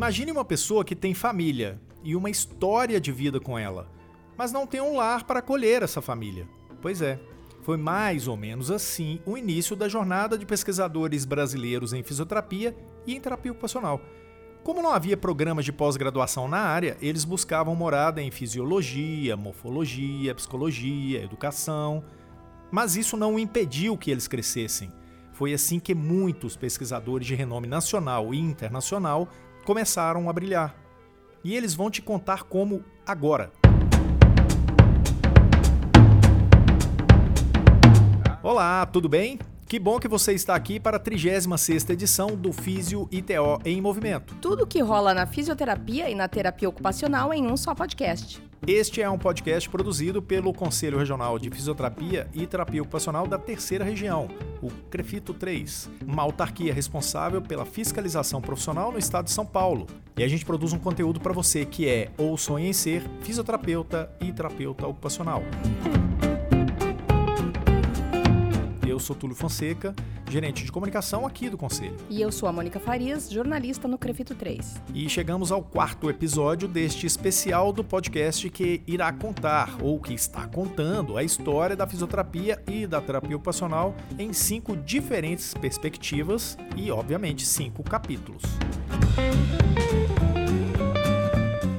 Imagine uma pessoa que tem família e uma história de vida com ela, mas não tem um lar para acolher essa família. Pois é, foi mais ou menos assim o início da jornada de pesquisadores brasileiros em fisioterapia e em terapia ocupacional. Como não havia programas de pós-graduação na área, eles buscavam morada em fisiologia, morfologia, psicologia, educação, mas isso não impediu que eles crescessem. Foi assim que muitos pesquisadores de renome nacional e internacional começaram a brilhar. E eles vão te contar como agora. Olá, tudo bem? Que bom que você está aqui para a 36ª edição do Físio ITO em Movimento. Tudo que rola na fisioterapia e na terapia ocupacional em um só podcast. Este é um podcast produzido pelo Conselho Regional de Fisioterapia e Terapia Ocupacional da Terceira Região, o CREFITO 3, uma autarquia responsável pela fiscalização profissional no estado de São Paulo. E a gente produz um conteúdo para você que é ou sonha em ser fisioterapeuta e terapeuta ocupacional. Eu sou Túlio Fonseca, gerente de comunicação aqui do Conselho. E eu sou a Mônica Farias, jornalista no Crefito 3. E chegamos ao quarto episódio deste especial do podcast que irá contar, ou que está contando, a história da fisioterapia e da terapia ocupacional em cinco diferentes perspectivas e, obviamente, cinco capítulos.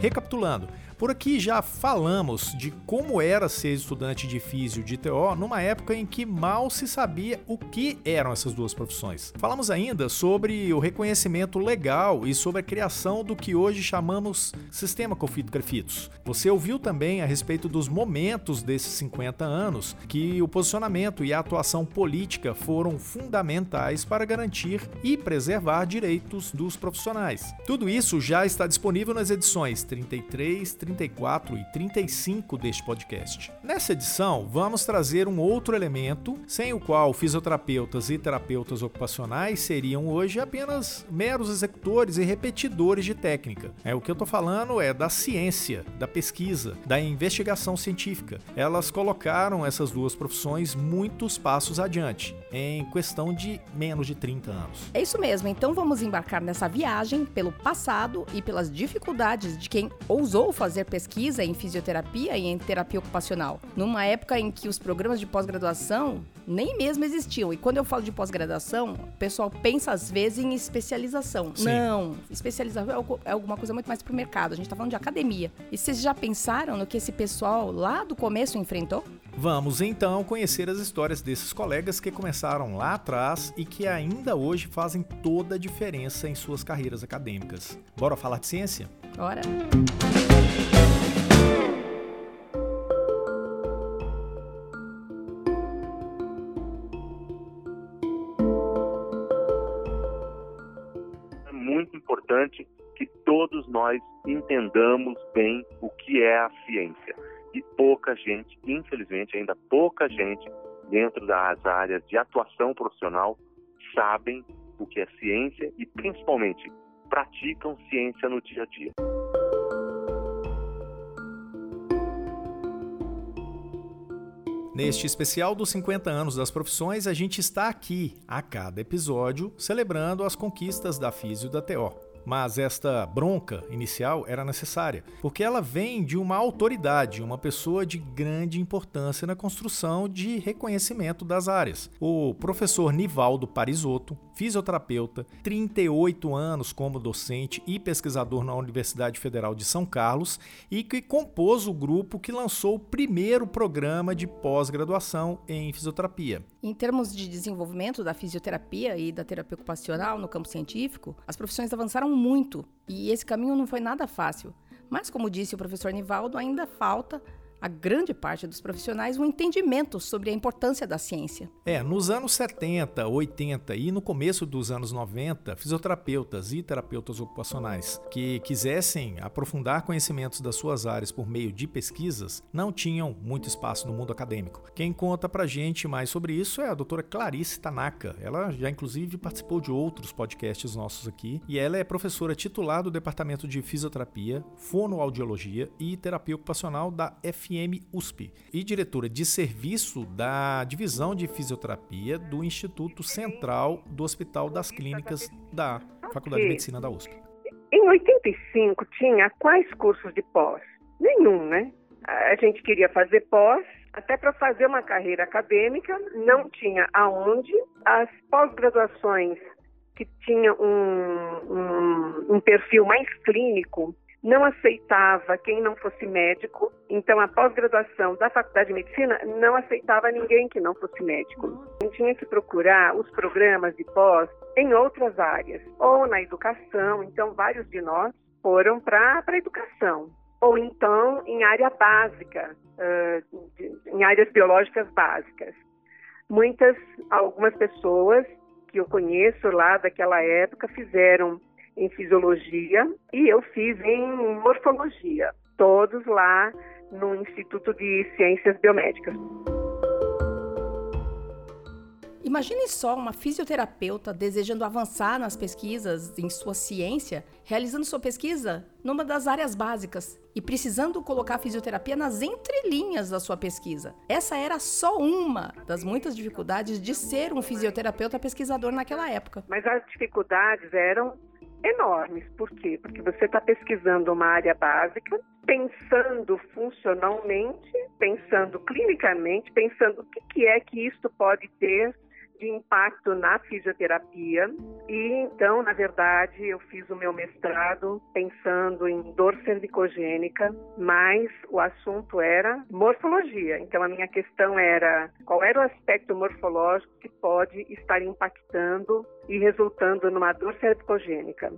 Recapitulando, por aqui já falamos de como era ser estudante de físio de TO numa época em que mal se sabia o que eram essas duas profissões. Falamos ainda sobre o reconhecimento legal e sobre a criação do que hoje chamamos Sistema Confito Crefitos. Você ouviu também a respeito dos momentos desses 50 anos que o posicionamento e a atuação política foram fundamentais para garantir e preservar direitos dos profissionais. Tudo isso já está disponível nas edições 33, 34 34 e 35 deste podcast. Nessa edição, vamos trazer um outro elemento sem o qual fisioterapeutas e terapeutas ocupacionais seriam hoje apenas meros executores e repetidores de técnica. É o que eu estou falando é da ciência, da pesquisa, da investigação científica. Elas colocaram essas duas profissões muitos passos adiante, em questão de menos de 30 anos. É isso mesmo. Então vamos embarcar nessa viagem pelo passado e pelas dificuldades de quem ousou fazer fazer pesquisa em fisioterapia e em terapia ocupacional, numa época em que os programas de pós-graduação nem mesmo existiam. E quando eu falo de pós-graduação, o pessoal pensa às vezes em especialização. Sim. Não, especialização é, é alguma coisa muito mais para o mercado. A gente está falando de academia. E vocês já pensaram no que esse pessoal lá do começo enfrentou? Vamos então conhecer as histórias desses colegas que começaram lá atrás e que ainda hoje fazem toda a diferença em suas carreiras acadêmicas. Bora falar de ciência? Bora! Entendamos bem o que é a ciência. E pouca gente, infelizmente, ainda pouca gente dentro das áreas de atuação profissional sabem o que é ciência e, principalmente, praticam ciência no dia a dia. Neste especial dos 50 anos das profissões, a gente está aqui, a cada episódio, celebrando as conquistas da Físio da TO. Mas esta bronca inicial era necessária, porque ela vem de uma autoridade, uma pessoa de grande importância na construção de reconhecimento das áreas. O professor Nivaldo Parisotto, fisioterapeuta, 38 anos como docente e pesquisador na Universidade Federal de São Carlos e que compôs o grupo que lançou o primeiro programa de pós-graduação em fisioterapia. Em termos de desenvolvimento da fisioterapia e da terapia ocupacional no campo científico, as profissões avançaram muito e esse caminho não foi nada fácil. Mas, como disse o professor Nivaldo, ainda falta a grande parte dos profissionais um entendimento sobre a importância da ciência. É, nos anos 70, 80 e no começo dos anos 90, fisioterapeutas e terapeutas ocupacionais que quisessem aprofundar conhecimentos das suas áreas por meio de pesquisas não tinham muito espaço no mundo acadêmico. Quem conta pra gente mais sobre isso é a doutora Clarice Tanaka. Ela já inclusive participou de outros podcasts nossos aqui e ela é professora titular do Departamento de Fisioterapia, Fonoaudiologia e Terapia Ocupacional da F USP e diretora de serviço da Divisão de Fisioterapia do Instituto Central do Hospital das Clínicas da Faculdade de Medicina da USP. Em 85 tinha quais cursos de pós? Nenhum, né? A gente queria fazer pós, até para fazer uma carreira acadêmica, não tinha aonde. As pós-graduações que tinham um, um, um perfil mais clínico não aceitava quem não fosse médico. Então, a pós-graduação da Faculdade de Medicina não aceitava ninguém que não fosse médico. A gente tinha que procurar os programas de pós em outras áreas, ou na educação. Então, vários de nós foram para a educação, ou então em área básica, uh, em áreas biológicas básicas. Muitas, algumas pessoas que eu conheço lá daquela época fizeram em fisiologia e eu fiz em morfologia, todos lá no Instituto de Ciências Biomédicas. Imagine só uma fisioterapeuta desejando avançar nas pesquisas em sua ciência, realizando sua pesquisa numa das áreas básicas e precisando colocar a fisioterapia nas entrelinhas da sua pesquisa. Essa era só uma das muitas dificuldades de ser um fisioterapeuta pesquisador naquela época. Mas as dificuldades eram enormes. Por quê? Porque você está pesquisando uma área básica, pensando funcionalmente, pensando clinicamente, pensando o que, que é que isto pode ter de impacto na fisioterapia. E então, na verdade, eu fiz o meu mestrado pensando em dor cervicogênica, mas o assunto era morfologia. Então, a minha questão era qual era o aspecto morfológico que pode estar impactando e resultando numa dor cervicogênica.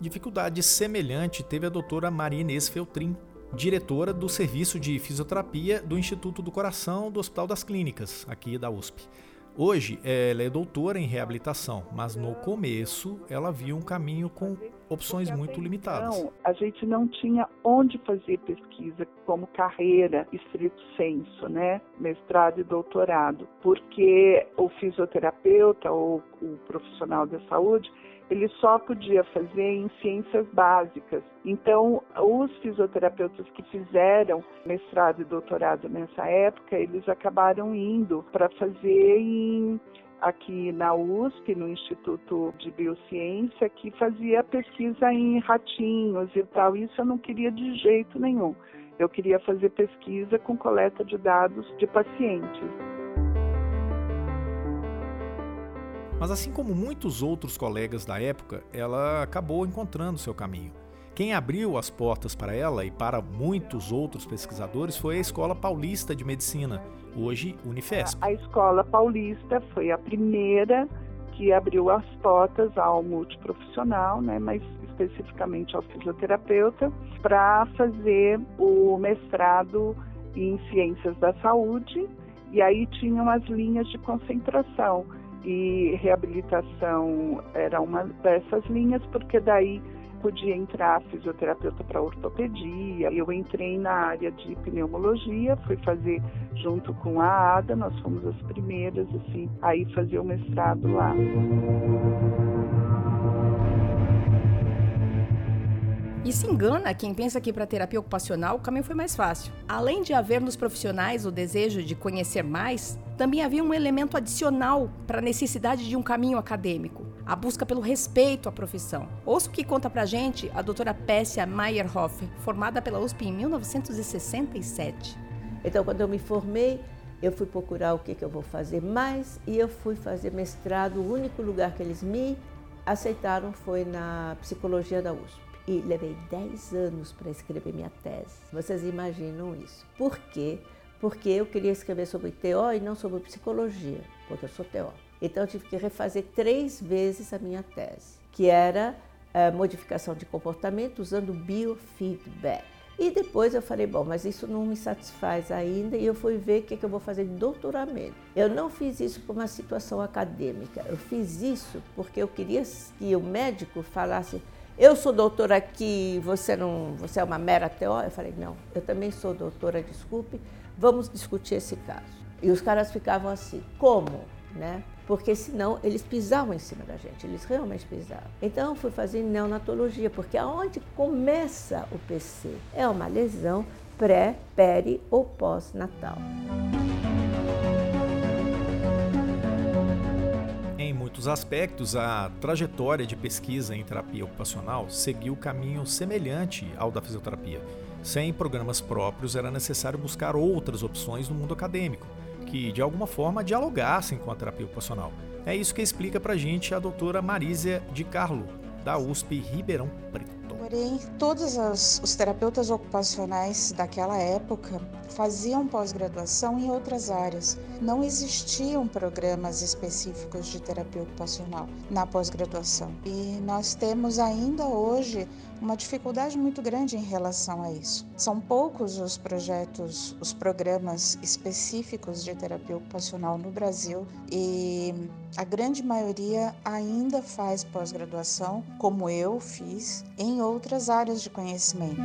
Dificuldade semelhante teve a doutora Maria Inês Feltrin, diretora do Serviço de Fisioterapia do Instituto do Coração do Hospital das Clínicas, aqui da USP. Hoje ela é doutora em reabilitação, mas no começo ela viu um caminho com opções muito limitadas. Então, a gente não tinha onde fazer pesquisa como carreira estrito senso, né? Mestrado e doutorado, porque o fisioterapeuta ou o profissional da saúde ele só podia fazer em ciências básicas. Então, os fisioterapeutas que fizeram mestrado e doutorado nessa época, eles acabaram indo para fazer em aqui na USP, no Instituto de Biociência, que fazia pesquisa em ratinhos e tal. Isso eu não queria de jeito nenhum. Eu queria fazer pesquisa com coleta de dados de pacientes. Mas assim como muitos outros colegas da época, ela acabou encontrando seu caminho. Quem abriu as portas para ela e para muitos outros pesquisadores foi a Escola Paulista de Medicina, hoje Unifesp. A Escola Paulista foi a primeira que abriu as portas ao multiprofissional, né, mas especificamente ao fisioterapeuta, para fazer o mestrado em Ciências da Saúde, e aí tinham as linhas de concentração e reabilitação era uma dessas linhas, porque daí podia entrar fisioterapeuta para ortopedia. Eu entrei na área de pneumologia, fui fazer junto com a ADA, nós fomos as primeiras assim, aí fazer o mestrado lá. E se engana quem pensa que para terapia ocupacional o caminho foi mais fácil. Além de haver nos profissionais o desejo de conhecer mais, também havia um elemento adicional para a necessidade de um caminho acadêmico, a busca pelo respeito à profissão. Ouça o que conta pra gente a doutora Pessia Meyerhoff, formada pela USP em 1967. Então, quando eu me formei, eu fui procurar o que, que eu vou fazer mais e eu fui fazer mestrado. O único lugar que eles me aceitaram foi na psicologia da USP e levei 10 anos para escrever minha tese. Vocês imaginam isso? Por quê? Eu queria escrever sobre TO e não sobre psicologia, porque eu sou TO. Então eu tive que refazer três vezes a minha tese, que era a modificação de comportamento usando biofeedback. E depois eu falei, bom, mas isso não me satisfaz ainda e eu fui ver o que, é que eu vou fazer de doutoramento. Eu não fiz isso por uma situação acadêmica, eu fiz isso porque eu queria que o médico falasse eu sou doutora aqui, você não, você é uma mera teó? Eu falei, não, eu também sou doutora, desculpe, vamos discutir esse caso. E os caras ficavam assim, como? Né? Porque senão eles pisavam em cima da gente, eles realmente pisavam. Então eu fui fazer neonatologia, porque aonde começa o PC? É uma lesão pré, peri ou pós-natal. muitos aspectos, a trajetória de pesquisa em terapia ocupacional seguiu caminho semelhante ao da fisioterapia. Sem programas próprios, era necessário buscar outras opções no mundo acadêmico, que de alguma forma dialogassem com a terapia ocupacional. É isso que explica pra gente a doutora Marísia de Carlo, da USP Ribeirão Preto. Porém, todos os, os terapeutas ocupacionais daquela época faziam pós-graduação em outras áreas. Não existiam programas específicos de terapia ocupacional na pós-graduação. E nós temos ainda hoje uma dificuldade muito grande em relação a isso. São poucos os projetos, os programas específicos de terapia ocupacional no Brasil e a grande maioria ainda faz pós-graduação, como eu fiz, em outras áreas de conhecimento.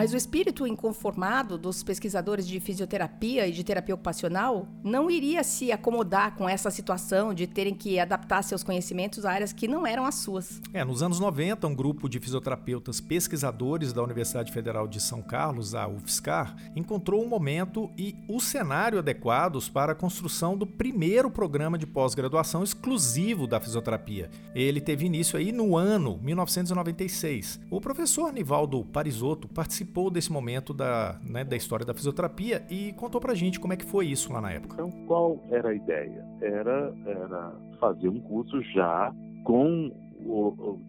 Mas o espírito inconformado dos pesquisadores de fisioterapia e de terapia ocupacional não iria se acomodar com essa situação de terem que adaptar seus conhecimentos a áreas que não eram as suas. É, nos anos 90, um grupo de fisioterapeutas pesquisadores da Universidade Federal de São Carlos, a UFSCar, encontrou um momento e o cenário adequados para a construção do primeiro programa de pós-graduação exclusivo da fisioterapia. Ele teve início aí no ano 1996. O professor Nivaldo Parisotto participou participou desse momento da, né, da história da fisioterapia e contou pra gente como é que foi isso lá na época. Então, qual era a ideia? Era, era fazer um curso já com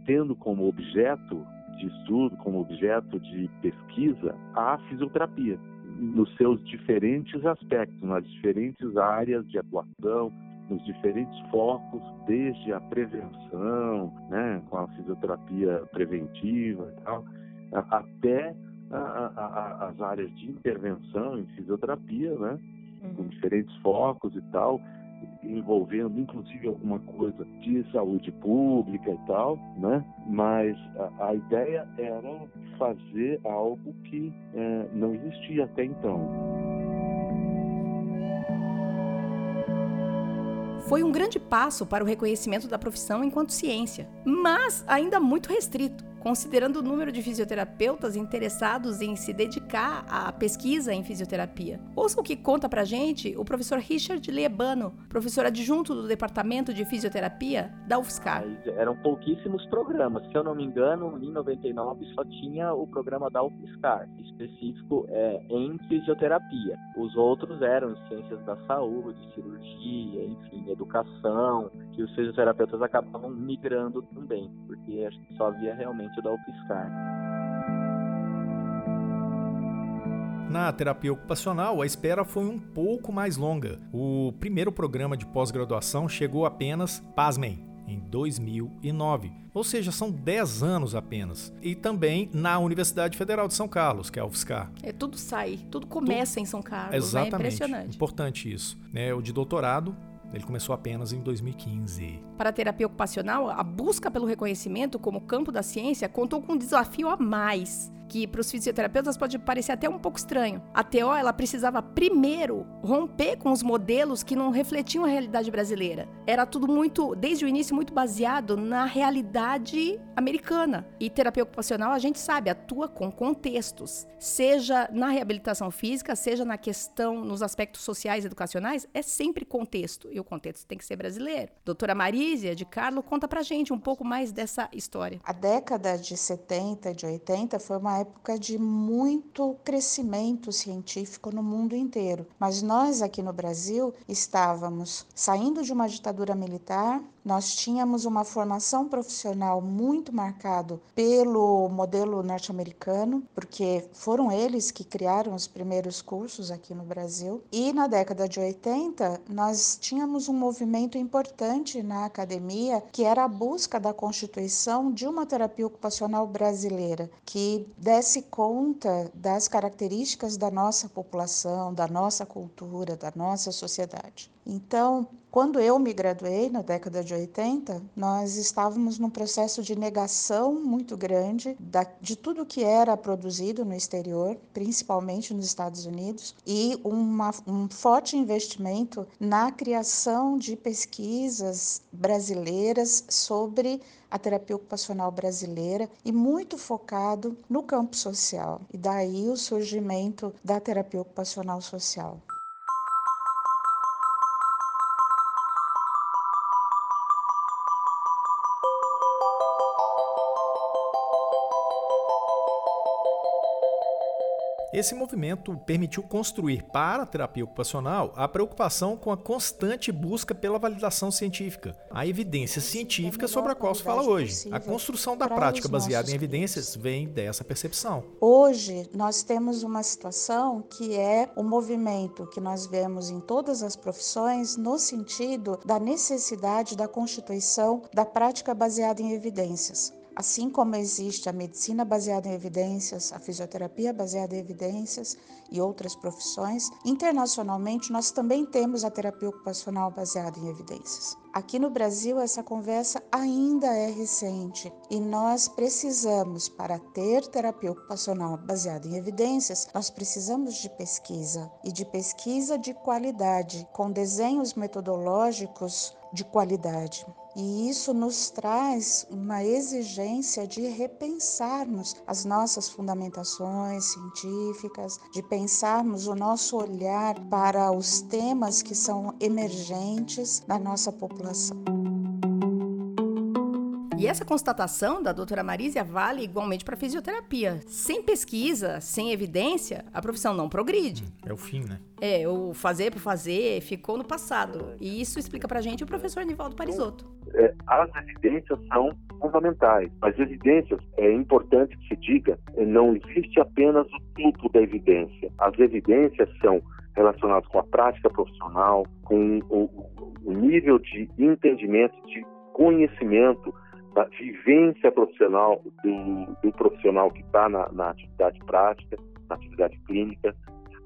tendo como objeto de estudo, como objeto de pesquisa, a fisioterapia nos seus diferentes aspectos, nas diferentes áreas de atuação, nos diferentes focos, desde a prevenção, né, com a fisioterapia preventiva e tal, até a, a, as áreas de intervenção em fisioterapia, né? Uhum. Com diferentes focos e tal, envolvendo inclusive alguma coisa de saúde pública e tal, né? Mas a, a ideia era fazer algo que é, não existia até então. Foi um grande passo para o reconhecimento da profissão enquanto ciência, mas ainda muito restrito considerando o número de fisioterapeutas interessados em se dedicar à pesquisa em fisioterapia. Ouça o que conta pra gente o professor Richard Liebano, professor adjunto do Departamento de Fisioterapia da UFSCar. Eram pouquíssimos programas, se eu não me engano, em 99 só tinha o programa da UFSCar, específico é, em fisioterapia. Os outros eram ciências da saúde, cirurgia, enfim, educação, que os fisioterapeutas acabavam migrando também, porque só havia realmente da UFSCar. Na terapia ocupacional, a espera foi um pouco mais longa. O primeiro programa de pós-graduação chegou apenas, pasmem, em 2009. Ou seja, são 10 anos apenas. E também na Universidade Federal de São Carlos, que é a UFSCar. É, tudo sai, tudo começa tudo... em São Carlos. Né? Exatamente. É impressionante. Importante isso. É, o de doutorado ele começou apenas em 2015. Para a terapia ocupacional, a busca pelo reconhecimento como campo da ciência contou com um desafio a mais que para os fisioterapeutas pode parecer até um pouco estranho. A TO ela precisava primeiro romper com os modelos que não refletiam a realidade brasileira. Era tudo muito, desde o início, muito baseado na realidade americana. E terapia ocupacional, a gente sabe, atua com contextos. Seja na reabilitação física, seja na questão, nos aspectos sociais e educacionais, é sempre contexto. E o contexto tem que ser brasileiro. Doutora Marísia de Carlo conta pra gente um pouco mais dessa história. A década de 70 e de 80 foi uma época de muito crescimento científico no mundo inteiro. Mas nós aqui no Brasil estávamos saindo de uma ditadura militar, nós tínhamos uma formação profissional muito marcado pelo modelo norte-americano, porque foram eles que criaram os primeiros cursos aqui no Brasil. E na década de 80, nós tínhamos um movimento importante na academia, que era a busca da constituição de uma terapia ocupacional brasileira, que desse conta das características da nossa população, da nossa cultura, da nossa sociedade. Então, quando eu me graduei, na década de 80, nós estávamos num processo de negação muito grande de tudo que era produzido no exterior, principalmente nos Estados Unidos, e uma, um forte investimento na criação de pesquisas brasileiras sobre a terapia ocupacional brasileira e muito focado no campo social. E daí o surgimento da terapia ocupacional social. Esse movimento permitiu construir para a terapia ocupacional a preocupação com a constante busca pela validação científica, a evidência científica sobre a qual se fala hoje. A construção da prática baseada em evidências vem dessa percepção. Hoje, nós temos uma situação que é o movimento que nós vemos em todas as profissões no sentido da necessidade da constituição da prática baseada em evidências. Assim como existe a medicina baseada em evidências, a fisioterapia baseada em evidências e outras profissões, internacionalmente nós também temos a terapia ocupacional baseada em evidências. Aqui no Brasil, essa conversa ainda é recente e nós precisamos, para ter terapia ocupacional baseada em evidências, nós precisamos de pesquisa e de pesquisa de qualidade, com desenhos metodológicos de qualidade. E isso nos traz uma exigência de repensarmos as nossas fundamentações científicas, de pensarmos o nosso olhar para os temas que são emergentes da nossa população. E essa constatação da doutora Marísia vale igualmente para a fisioterapia. Sem pesquisa, sem evidência, a profissão não progride. É o fim, né? É, o fazer por fazer ficou no passado. E isso explica para a gente o professor Nivaldo Parisotto. É, as evidências são fundamentais. As evidências, é importante que se diga, é, não existe apenas o tipo da evidência. As evidências são relacionadas com a prática profissional, com o, o nível de entendimento, de conhecimento da vivência profissional do, do profissional que está na, na, atividade prática, na atividade clínica,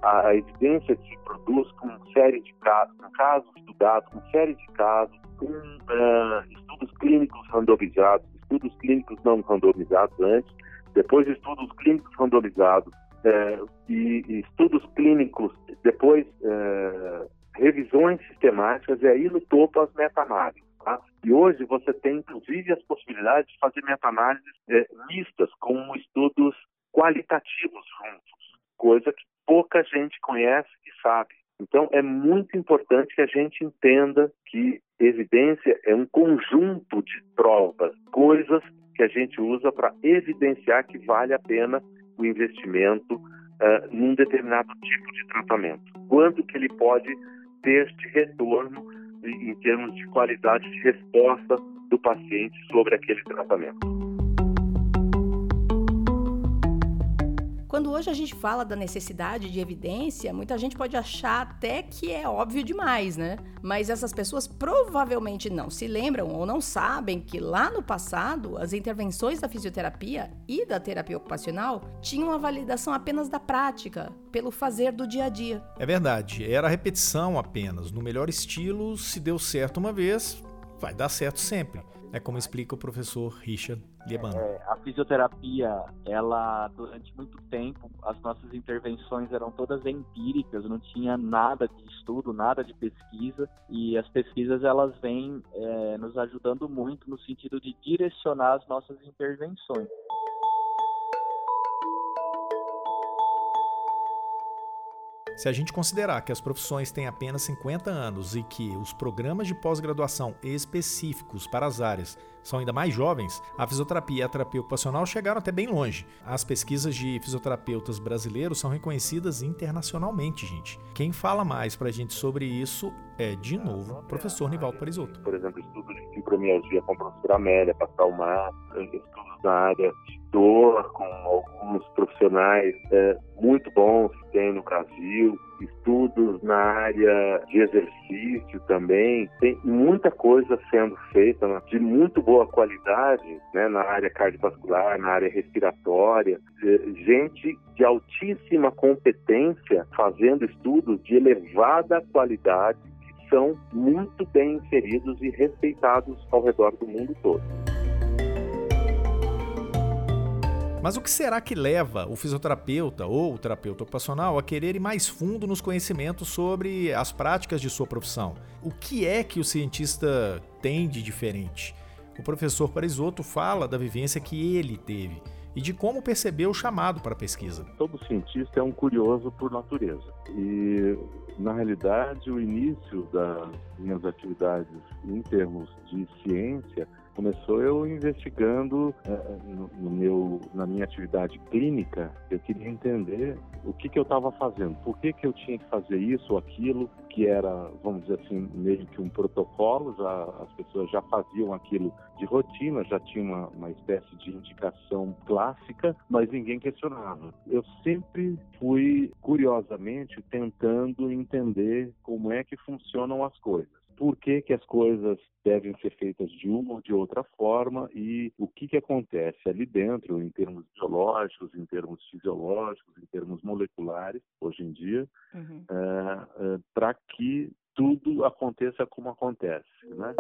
a, a, evidência se produz com série de casos, com casos estudados, com série de casos, com uh, estudos clínicos randomizados, estudos clínicos não randomizados antes, depois estudos clínicos randomizados uh, e, e, estudos clínicos, depois uh, revisões sistemáticas e aí no topo as meta-análises. Tá? E hoje você tem, inclusive, as possibilidades de fazer meta-análises é, mistas, com estudos qualitativos juntos, coisa que pouca gente conhece e sabe. Então, é muito importante que a gente entenda que evidência é um conjunto de provas, coisas que a gente usa para evidenciar que vale a pena o investimento uh, num determinado tipo de tratamento. Quanto que ele pode ter de retorno em termos de qualidade de resposta do paciente sobre aquele tratamento. Quando hoje a gente fala da necessidade de evidência, muita gente pode achar até que é óbvio demais, né? Mas essas pessoas provavelmente não se lembram ou não sabem que lá no passado as intervenções da fisioterapia e da terapia ocupacional tinham a validação apenas da prática, pelo fazer do dia a dia. É verdade, era repetição apenas. No melhor estilo, se deu certo uma vez, vai dar certo sempre. É como explica o professor Richard. É, a fisioterapia, ela durante muito tempo, as nossas intervenções eram todas empíricas, não tinha nada de estudo, nada de pesquisa, e as pesquisas elas vêm é, nos ajudando muito no sentido de direcionar as nossas intervenções. Se a gente considerar que as profissões têm apenas 50 anos e que os programas de pós-graduação específicos para as áreas são ainda mais jovens, a fisioterapia e a terapia ocupacional chegaram até bem longe. As pesquisas de fisioterapeutas brasileiros são reconhecidas internacionalmente, gente. Quem fala mais para a gente sobre isso é, de novo, o professor Nivaldo Parisotto. Por exemplo, estudos de fibromialgia com professora Amélia Passalmar, estudos na área de dor com alguns profissionais é, muito bons que tem no Brasil, estudos na área de exercício também. Tem muita coisa sendo feita né, de muito boa qualidade né, na área cardiovascular, na área respiratória. Gente de altíssima competência fazendo estudos de elevada qualidade são muito bem inseridos e respeitados ao redor do mundo todo. Mas o que será que leva o fisioterapeuta ou o terapeuta ocupacional a querer ir mais fundo nos conhecimentos sobre as práticas de sua profissão? O que é que o cientista tem de diferente? O professor Parisotto fala da vivência que ele teve e de como percebeu o chamado para a pesquisa. Todo cientista é um curioso por natureza. E, na realidade, o início das minhas atividades em termos de ciência começou eu investigando no, no, meu, na minha atividade clínica, eu queria entender o que, que eu estava fazendo, por que, que eu tinha que fazer isso ou aquilo, que era, vamos dizer assim, meio que um protocolo, já, as pessoas já faziam aquilo de rotina, já tinha uma, uma espécie de indicação clássica, mas ninguém questionava. Eu sempre fui, curiosamente, tentando entender como é que funcionam as coisas por que, que as coisas devem ser feitas de uma ou de outra forma e o que, que acontece ali dentro, em termos biológicos, em termos fisiológicos, em termos moleculares, hoje em dia, uhum. é, é, para que tudo aconteça como acontece. Né?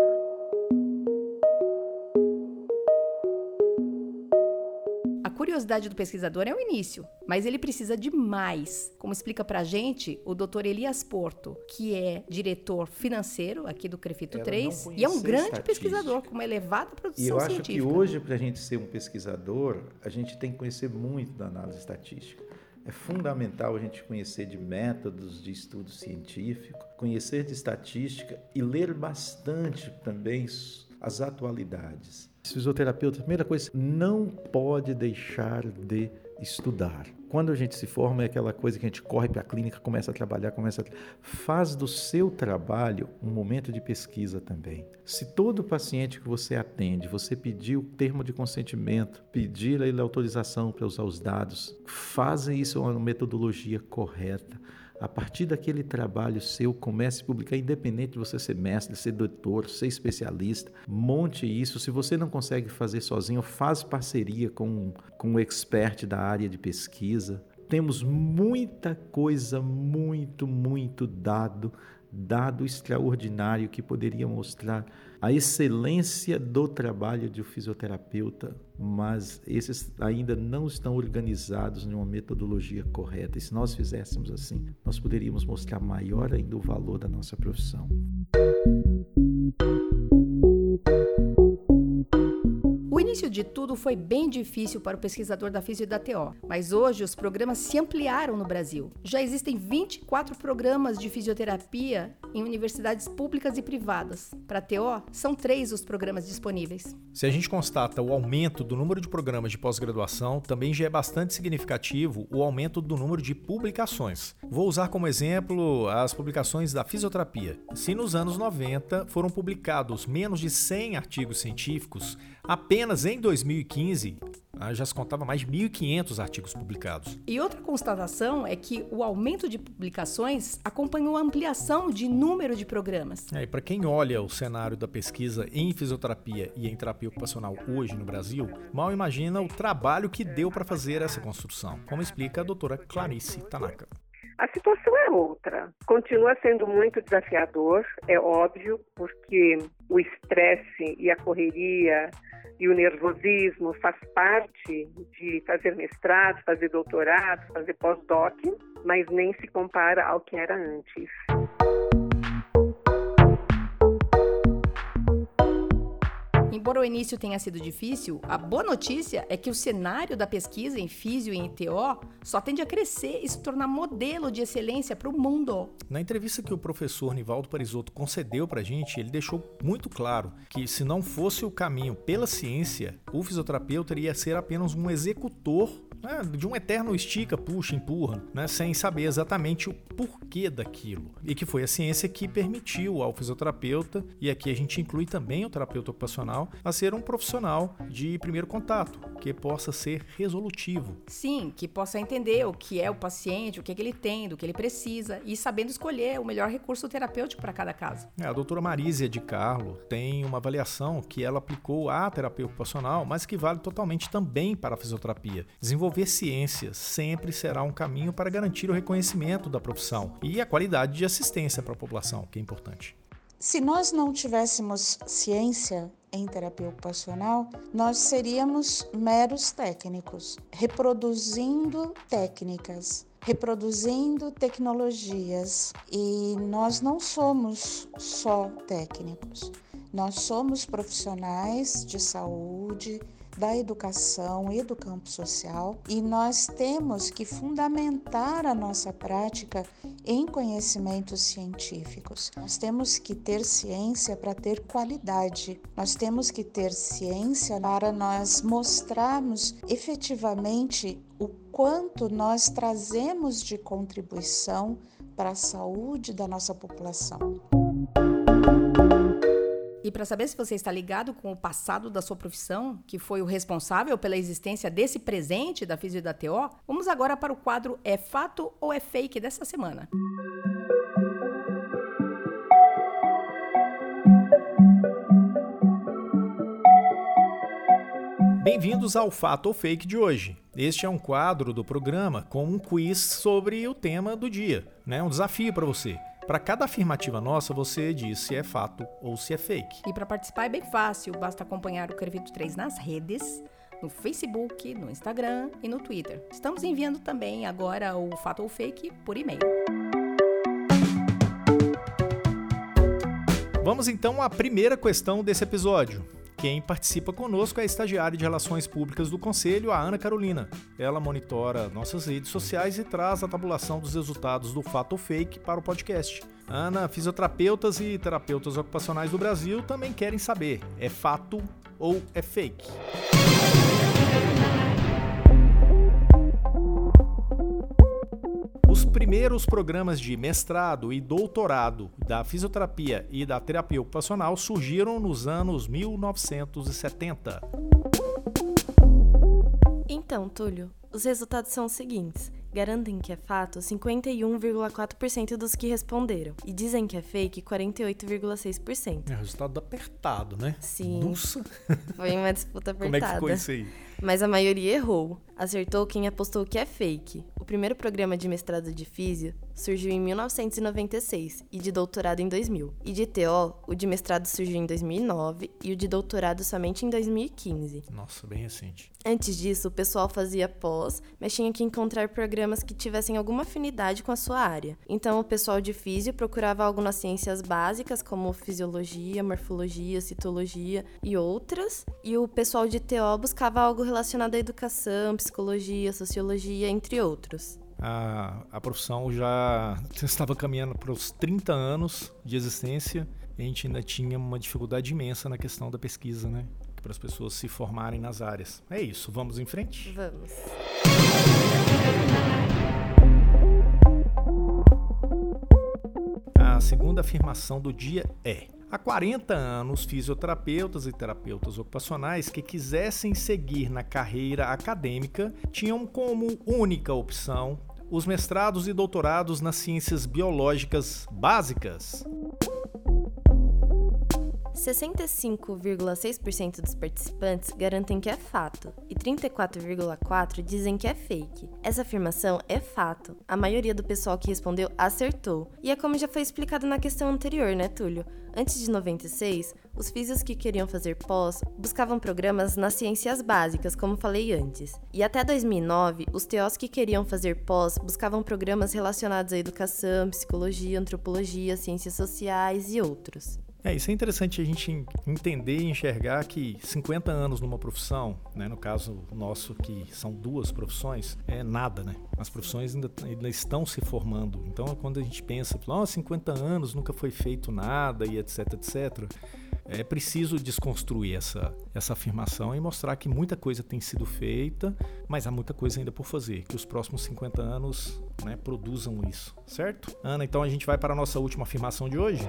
Curiosidade do pesquisador é o início, mas ele precisa de mais. Como explica pra gente o Dr. Elias Porto, que é diretor financeiro aqui do Crefito Ela 3 e é um grande pesquisador com uma elevada produção científica. E eu acho que hoje, para a gente ser um pesquisador, a gente tem que conhecer muito da análise estatística. É fundamental a gente conhecer de métodos de estudo científico, conhecer de estatística e ler bastante também as atualidades. Fisioterapeuta, primeira coisa, não pode deixar de estudar. Quando a gente se forma é aquela coisa que a gente corre para a clínica, começa a trabalhar, começa a... faz do seu trabalho um momento de pesquisa também. Se todo paciente que você atende, você pedir o termo de consentimento, pedir a autorização para usar os dados, fazem isso uma metodologia correta a partir daquele trabalho seu, comece a publicar, independente de você ser mestre, ser doutor, ser especialista. Monte isso. Se você não consegue fazer sozinho, faz parceria com, com um expert da área de pesquisa. Temos muita coisa, muito, muito dado, dado extraordinário que poderia mostrar a excelência do trabalho de um fisioterapeuta, mas esses ainda não estão organizados em uma metodologia correta. E se nós fizéssemos assim, nós poderíamos mostrar maior ainda o valor da nossa profissão. Início de tudo foi bem difícil para o pesquisador da Físio e da TO, mas hoje os programas se ampliaram no Brasil. Já existem 24 programas de fisioterapia em universidades públicas e privadas. Para a TO, são três os programas disponíveis. Se a gente constata o aumento do número de programas de pós-graduação, também já é bastante significativo o aumento do número de publicações. Vou usar como exemplo as publicações da fisioterapia. Se nos anos 90 foram publicados menos de 100 artigos científicos, Apenas em 2015, ah, já se contava mais de 1.500 artigos publicados. E outra constatação é que o aumento de publicações acompanhou a ampliação de número de programas. É, e para quem olha o cenário da pesquisa em fisioterapia e em terapia ocupacional hoje no Brasil, mal imagina o trabalho que deu para fazer essa construção, como explica a doutora Clarice Tanaka. A situação é outra. Continua sendo muito desafiador, é óbvio, porque o estresse e a correria e o nervosismo faz parte de fazer mestrado, fazer doutorado, fazer pós-doc, mas nem se compara ao que era antes. Embora o início tenha sido difícil, a boa notícia é que o cenário da pesquisa em físio e em só tende a crescer e se tornar modelo de excelência para o mundo. Na entrevista que o professor Nivaldo Parisotto concedeu para a gente, ele deixou muito claro que se não fosse o caminho pela ciência, o fisioterapeuta iria ser apenas um executor né, de um eterno estica, puxa, empurra, né, sem saber exatamente o porquê daquilo. E que foi a ciência que permitiu ao fisioterapeuta, e aqui a gente inclui também o terapeuta ocupacional, a ser um profissional de primeiro contato, que possa ser resolutivo. Sim, que possa entender o que é o paciente, o que, é que ele tem, do que ele precisa e sabendo escolher o melhor recurso terapêutico para cada caso. É, a doutora Marísia de Carlo tem uma avaliação que ela aplicou à terapia ocupacional, mas que vale totalmente também para a fisioterapia. Desenvolver ciência sempre será um caminho para garantir o reconhecimento da profissão e a qualidade de assistência para a população, que é importante. Se nós não tivéssemos ciência em terapia ocupacional, nós seríamos meros técnicos, reproduzindo técnicas, reproduzindo tecnologias. E nós não somos só técnicos, nós somos profissionais de saúde, da educação e do campo social, e nós temos que fundamentar a nossa prática em conhecimentos científicos. Nós temos que ter ciência para ter qualidade. Nós temos que ter ciência para nós mostrarmos efetivamente o quanto nós trazemos de contribuição para a saúde da nossa população. E para saber se você está ligado com o passado da sua profissão, que foi o responsável pela existência desse presente da Fisio e da TO, vamos agora para o quadro É Fato ou É Fake dessa semana. Bem-vindos ao Fato ou Fake de hoje. Este é um quadro do programa com um quiz sobre o tema do dia, né? Um desafio para você. Para cada afirmativa nossa, você diz se é fato ou se é fake. E para participar é bem fácil, basta acompanhar o Crevito 3 nas redes, no Facebook, no Instagram e no Twitter. Estamos enviando também agora o fato ou fake por e-mail. Vamos então à primeira questão desse episódio. Quem participa conosco é a estagiária de Relações Públicas do Conselho, a Ana Carolina. Ela monitora nossas redes sociais e traz a tabulação dos resultados do fato ou fake para o podcast. Ana, fisioterapeutas e terapeutas ocupacionais do Brasil também querem saber: é fato ou é fake? Os primeiros programas de mestrado e doutorado da fisioterapia e da terapia ocupacional surgiram nos anos 1970. Então, Túlio, os resultados são os seguintes garantem que é fato 51,4% dos que responderam e dizem que é fake 48,6%. É resultado apertado, né? Sim. Nossa. Foi uma disputa apertada. Como é que ficou isso aí? Mas a maioria errou. Acertou quem apostou que é fake. O primeiro programa de mestrado de físio surgiu em 1996 e de doutorado em 2000. E de TO, o de mestrado surgiu em 2009 e o de doutorado somente em 2015. Nossa, bem recente. Antes disso, o pessoal fazia pós, mas tinha que encontrar programas que tivessem alguma afinidade com a sua área. Então, o pessoal de físio procurava algo nas ciências básicas, como fisiologia, morfologia, citologia e outras, e o pessoal de TO buscava algo relacionado à educação, psicologia, sociologia, entre outros. A, a profissão já estava caminhando para os 30 anos de existência e a gente ainda tinha uma dificuldade imensa na questão da pesquisa, né? Para as pessoas se formarem nas áreas. É isso, vamos em frente? Vamos. A segunda afirmação do dia é: Há 40 anos, fisioterapeutas e terapeutas ocupacionais que quisessem seguir na carreira acadêmica tinham como única opção os mestrados e doutorados nas ciências biológicas básicas. 65,6% dos participantes garantem que é fato e 34,4% dizem que é fake. Essa afirmação é fato. A maioria do pessoal que respondeu acertou. E é como já foi explicado na questão anterior, né, Túlio? Antes de 96, os físicos que queriam fazer pós buscavam programas nas ciências básicas, como falei antes. E até 2009, os TOs que queriam fazer pós buscavam programas relacionados à educação, psicologia, antropologia, ciências sociais e outros. É, isso é interessante a gente entender e enxergar que 50 anos numa profissão, né, no caso nosso que são duas profissões, é nada, né? As profissões ainda, ainda estão se formando. Então, quando a gente pensa, oh, 50 anos nunca foi feito nada e etc, etc, é preciso desconstruir essa, essa afirmação e mostrar que muita coisa tem sido feita, mas há muita coisa ainda por fazer. Que os próximos 50 anos né, produzam isso, certo? Ana, então a gente vai para a nossa última afirmação de hoje.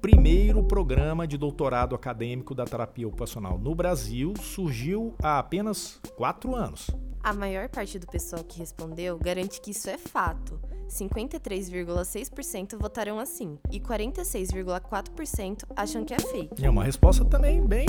Primeiro programa de doutorado acadêmico da terapia ocupacional no Brasil surgiu há apenas quatro anos. A maior parte do pessoal que respondeu garante que isso é fato. 53,6% votaram assim e 46,4% acham que é fake. É uma resposta também bem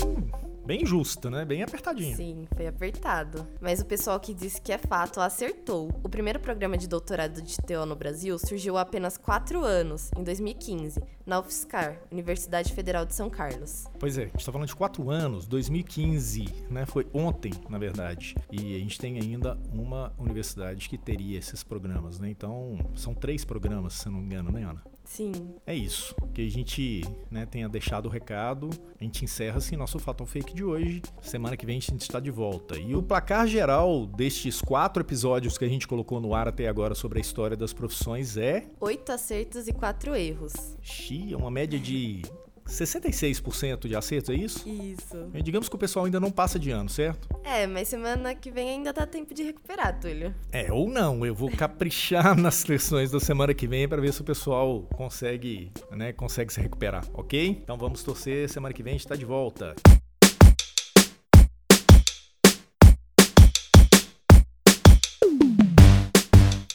bem justa, né? Bem apertadinha. Sim, foi apertado. Mas o pessoal que disse que é fato acertou. O primeiro programa de doutorado de TO no Brasil surgiu há apenas quatro anos, em 2015, na UFSCar, Universidade Federal de São Carlos. Pois é, a gente está falando de quatro anos, 2015, né? Foi ontem, na verdade. E a gente tem ainda uma universidade que teria esses programas, né? Então, são três programas, se não me engano, né, Ana? Sim. É isso. Que a gente né, tenha deixado o recado. A gente encerra assim nosso Fato Fake de hoje. Semana que vem a gente está de volta. E o placar geral destes quatro episódios que a gente colocou no ar até agora sobre a história das profissões é. Oito acertos e quatro erros. Xi, é uma média de 66% de acerto, é isso? Isso. E digamos que o pessoal ainda não passa de ano, certo? É, mas semana que vem ainda dá tempo de recuperar, Túlio. É, ou não. Eu vou caprichar nas sessões da semana que vem para ver se o pessoal consegue, né, consegue se recuperar, ok? Então vamos torcer, semana que vem a gente tá de volta.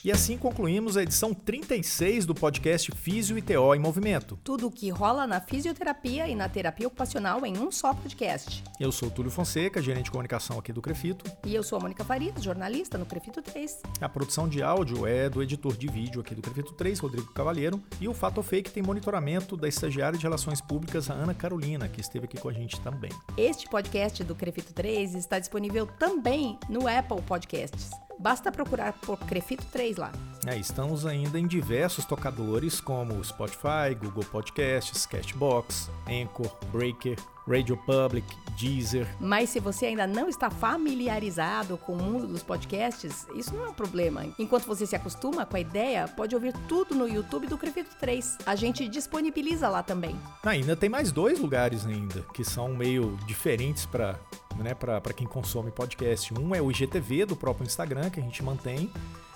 E assim concluímos a edição 36 do podcast Físio e TO em Movimento. Tudo o que rola na fisioterapia e na terapia ocupacional em um só podcast. Eu sou Túlio Fonseca, gerente de comunicação aqui do Crefito. E eu sou a Mônica Farias, jornalista no Crefito 3. A produção de áudio é do editor de vídeo aqui do Crefito 3, Rodrigo Cavalheiro. E o Fato Fake tem monitoramento da estagiária de Relações Públicas, a Ana Carolina, que esteve aqui com a gente também. Este podcast do Crefito 3 está disponível também no Apple Podcasts. Basta procurar por Crefito 3 lá. É, estamos ainda em diversos tocadores como Spotify, Google Podcasts, Cashbox, Anchor, Breaker, Radio Public, Deezer. Mas se você ainda não está familiarizado com o mundo dos podcasts, isso não é um problema. Enquanto você se acostuma com a ideia, pode ouvir tudo no YouTube do Crefito 3. A gente disponibiliza lá também. Ainda tem mais dois lugares ainda que são meio diferentes para né, para quem consome podcast. Um é o IGTV do próprio Instagram que a gente mantém.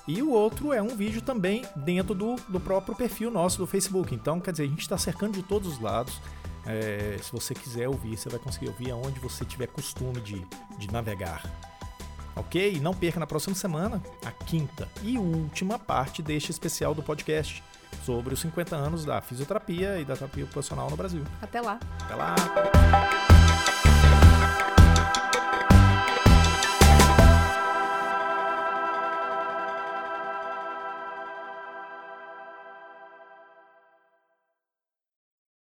E o outro é um vídeo também dentro do, do próprio perfil nosso do Facebook. Então, quer dizer, a gente está cercando de todos os lados. É, se você quiser ouvir, você vai conseguir ouvir aonde você tiver costume de, de navegar. Ok? Não perca na próxima semana a quinta e última parte deste especial do podcast sobre os 50 anos da fisioterapia e da terapia ocupacional no Brasil. Até lá. Até lá.